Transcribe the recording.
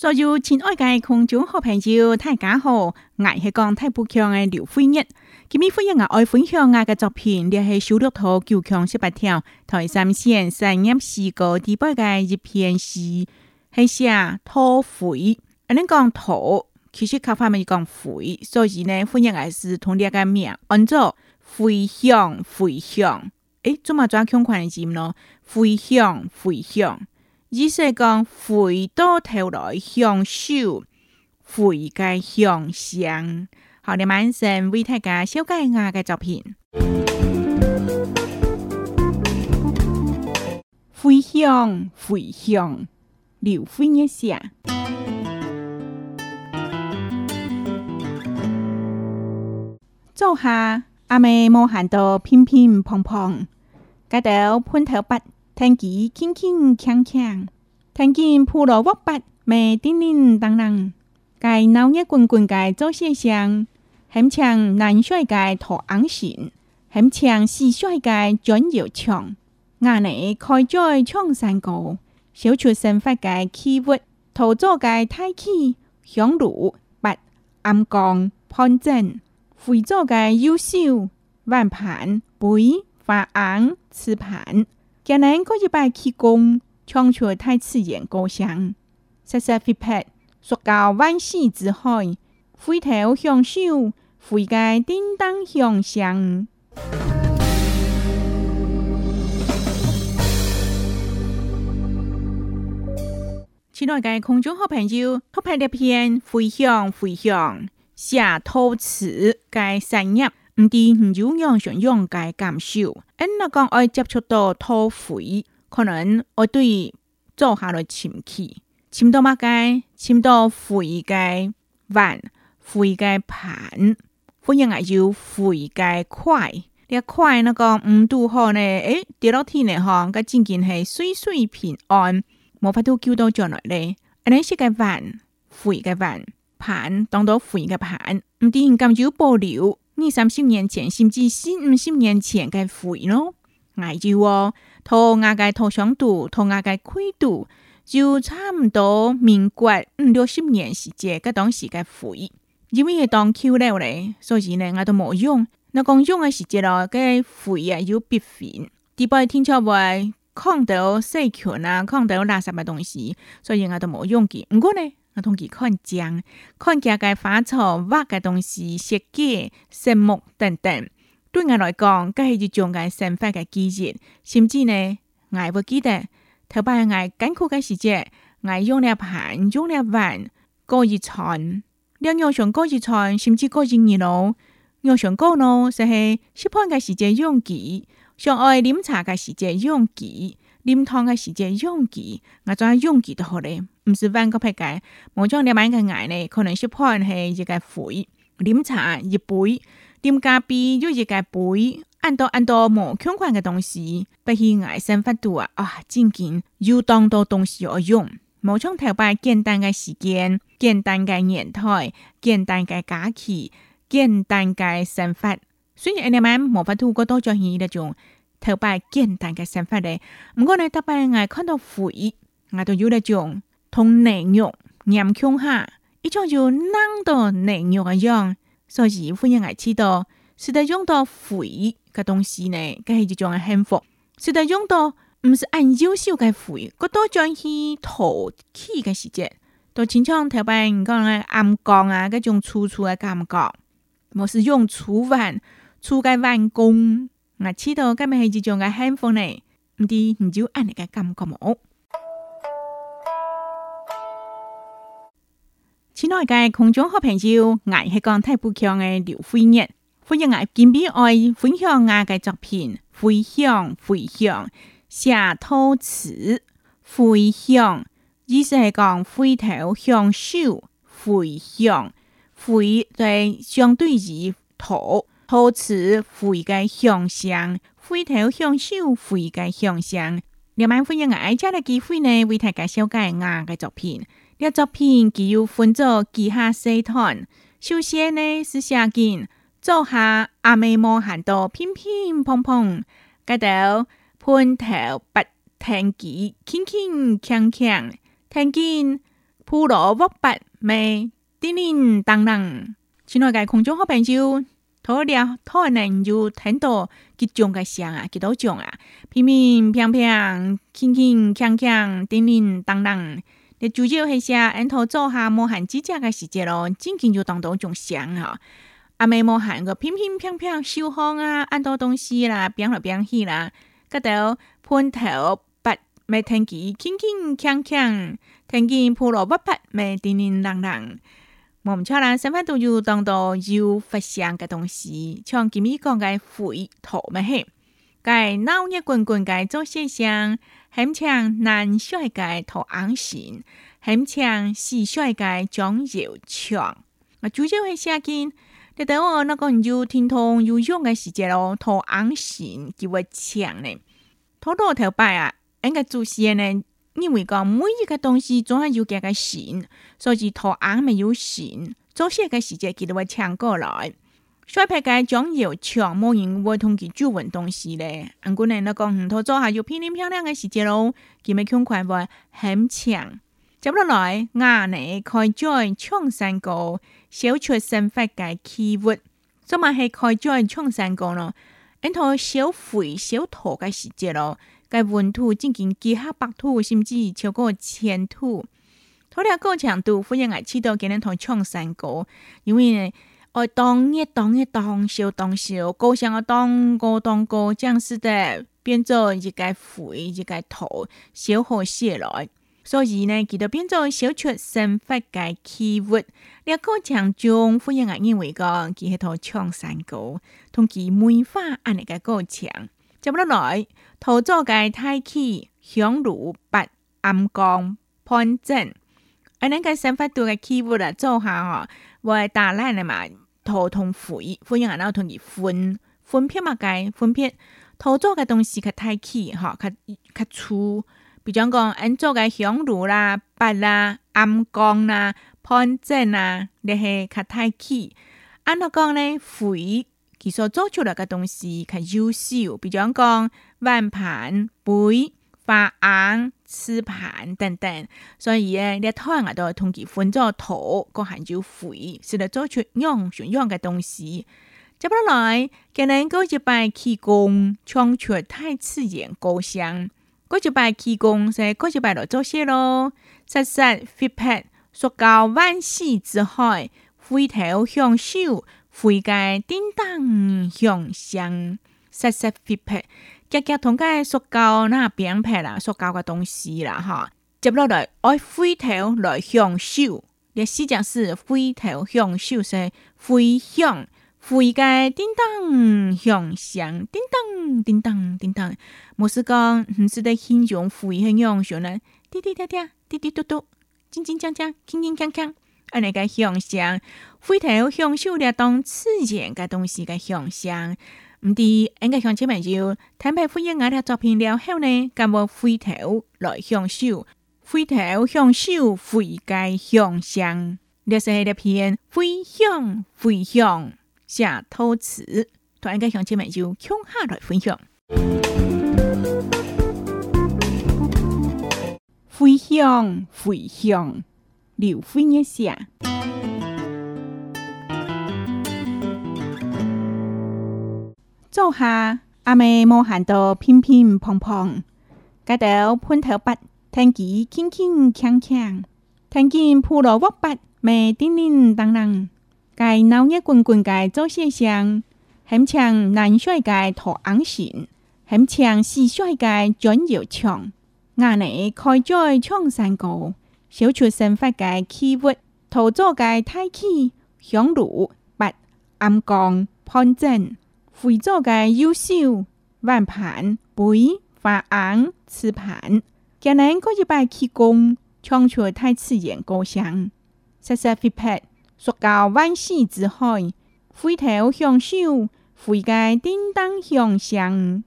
所有亲爱的观众好朋友，大家好！我是讲台北强的刘辉业。今天辉业爱分享我的作品，嘅系小绿土九强十八条，台三线三一四九第八个一篇诗，是写土肥。啊，恁讲土，其实开发商讲肥，所以呢，飞燕爱是同你个名，按照飞香飞香。诶，怎么抓空是字呢？飞香飞香。于是讲，回到头来享受，回介向上。好，你晚上为大家修改我的作品。回香，回香，留肥一下。坐下，阿妹摸汗到，乒乒乓乓，街道喷头喷。天吉轻轻锵锵，天琴铺罗沃拔，美叮叮当当，盖闹热滚滚盖做些响，很像男帅盖托昂弦，很像细帅盖转悠腔。阿内开在唱山高，小丘生发盖气伏，土作盖太气响鲁八暗江潘镇，肥作盖优秀，万盘杯发昂瓷盘。今年过一摆起功，唱出太刺眼歌声。瑟瑟飞拍，塑胶万丝之海，飞头向手，飞介叮当向上。亲爱的空中好朋友，拍片片，飞向飞向下偷吃该三样。唔知唔有樣想樣嘅感受。因那講愛接觸到土匪，可能愛對做下來潛起，潛到乜嘅，潛到灰嘅碗，灰嘅盤，反應係要灰嘅塊。呢塊那個唔拄好呢，誒跌落天呢吼，個真件係水水平安，無法度救到上來咧。安尼是個碗，灰嘅碗，盤當到灰嘅盤，唔知感覺保留。二三十年前，甚至四五十年前嘅肥咯，挨住哦，拖牙嘅拖上度，拖牙嘅开度，就差唔多民国五六十年时节嘅当时嘅肥，因为佢当 Q 了咧，所以呢我都冇用。那讲用嘅时节咯，嘅肥啊有变肥，你唔天朝话。看到细菌啊，看到垃圾嘅东西，所以我都冇用佢。唔过呢，我同佢看江，看家嘅花草、挖嘅东西、石阶、树木等等，对我来讲，嗰系一种我生活嘅季节。甚至呢，我会记得，台北我艰苦嘅时节，我用了盘、用了碗，过一餐，我用上过一餐，甚至过一年路，用上过路就系食饭嘅时间用佢。上爱啉茶嘅时节用具，啉汤嘅时节用具，我做下用具都好嘞，毋是万个撇个，某种你买个牙咧，可能是含系一个肥，啉茶一杯，啉咖啡又一个杯，按多按多无相款嘅东西，不个牙龈发度啊！啊，真紧要当多东西要用。无像头摆简单嘅时间，简单嘅年代，简单嘅假期，简单嘅生活。所以你们无法度过多做呢一种特别简单嘅生活咧，唔过呢，头白我看到肥，我都有呢种同嫩肉、岩琼下，一种就两多嫩肉一样，所以夫人爱道，到。得在用到肥嘅东西咧，佢系一种幸福；实得用到唔是按优秀嘅肥，嗰多将系土气嘅时节，都请将头白讲下暗光啊，嗰种粗粗嘅感觉，冇是用粗粉。初个完工，我知道今日系只种嘅幸福呢？唔知唔就安尼嘅感觉冇？亲爱嘅观众好朋友，我系讲太不强嘅刘辉业，欢迎我特别爱分享我嘅作品，分享分享写土瓷，分享意思系讲灰头香烧，辉香，辉在相对于土。好词回计向上，回头向手回计向上。今晚欢迎爱家的机会呢，为大家介绍我日作品。这个作品具有分作几下社段。首先呢是写景，做下阿妹莫喊到乒乒乓乓，街头碰头拔停机轻轻锵锵，听见扑罗伏不咩叮叮当当，亲爱的空中好朋友。好了，好难就听多几种个声啊，几多种啊，乒乒乓乓，轻轻锵锵，叮叮当当。你主要系啥？按头做下摸汗支架嘅时节咯，静静就当当种声啊。阿妹摸汗个乒乒乓乓，手风啊，按多东西啦，边来边去啦，嗰头喷头不没天气，轻轻锵锵，天气盘落不白没叮叮当当。我们穿了，生怕都有当到有发祥的东西，像金米缸的灰吐未起，该闹热滚滚该做些相，很像男帅该涂红神，很像西帅该长肉枪。我主要会写经，你等我那个有天堂有永的时节咯，涂红神就会强呢。头到头白啊，应该做些呢。因为讲每一个东西总要有一个神，所以拖眼没有神，做些个时间记得会抢过来。小朋友将要抢，冇人会同佢交文东西咧。我讲你那个唔拖做下有漂亮漂亮的细节咯，佢咪看快会很强。接落来，阿你开在创发个消除生活嘅起伏，咁啊系开在创山歌咯。因同小肥小土嘅时节咯，该温度接经极黑白土，甚至超过浅土。土条构强度非常爱起到，跟恁同抢山哥，因为呢，爱当一当一当烧当烧，高山个当高当高，将使得变做一个肥一个土，小火些来。所以呢，佢就变咗少出生发嘅器物，列个程中欢迎眼认为个，佢系套唱山歌，同佢梅花啊列个高墙。接落来，土作嘅太气响如八暗光盘正，啊！呢个新发度嘅器物咧，做下嗬，会打烂嘅嘛，土同灰，欢迎眼同佢分分片嘛，界分片，土作嘅东西佢太气吓佢佢粗。比如讲，安做个香炉啦、笔啦、暗光啦、盘子啦，你些佢太起。俺度讲咧，翡，佢所做出来个东西较优秀。比讲讲，玉盘、杯、花盎、瓷盘等等。所以咧，你睇下我都同佢分做土，个含叫翡，是嚟做出样样个东西。接本来，佢日够一拜起工，窗出太刺眼个相。过一摆起工，是国一摆在做些咯，闪闪飞拍，塑胶万世之海，回头向手，挥介叮当向上，闪闪飞拍，格格同介塑胶那扁拍啦，塑胶个东西啦哈，接落来爱回头来向手，你思际是回头向手是挥向。飞盖叮当响响，叮当叮当叮当。我是讲，唔识得欣赏飞响响呢？滴滴答答，滴滴嘟嘟，轻轻锵锵，轻轻康康。安尼个响响，回头享受了当刺然个东西个响响。唔知安个向前咩就坦白，我因我的作片了后呢，咁我回头来向手，回头受手飞盖响响。这是下呢片飞响飞响。谢涛慈，同一个乡亲们就向下来分享。回乡，回乡，刘飞一下。做下阿妹冇行到乒乒乓乓，街道喷头八，天气轻轻锵锵，天见铺路沃八，咪叮叮当当。该闹热滚滚该早些上，很像南帅该脱昂线，很像西帅该转右墙。阿内开在苍山高，小出生发该起伏，土做该太气，响路八暗光盘正，肥做该优秀，万盘杯发昂瓷盘。今年过一百起工，唱出太刺眼高声，谢谢飞拍。索到万世之海，回头向手，回家叮当向上。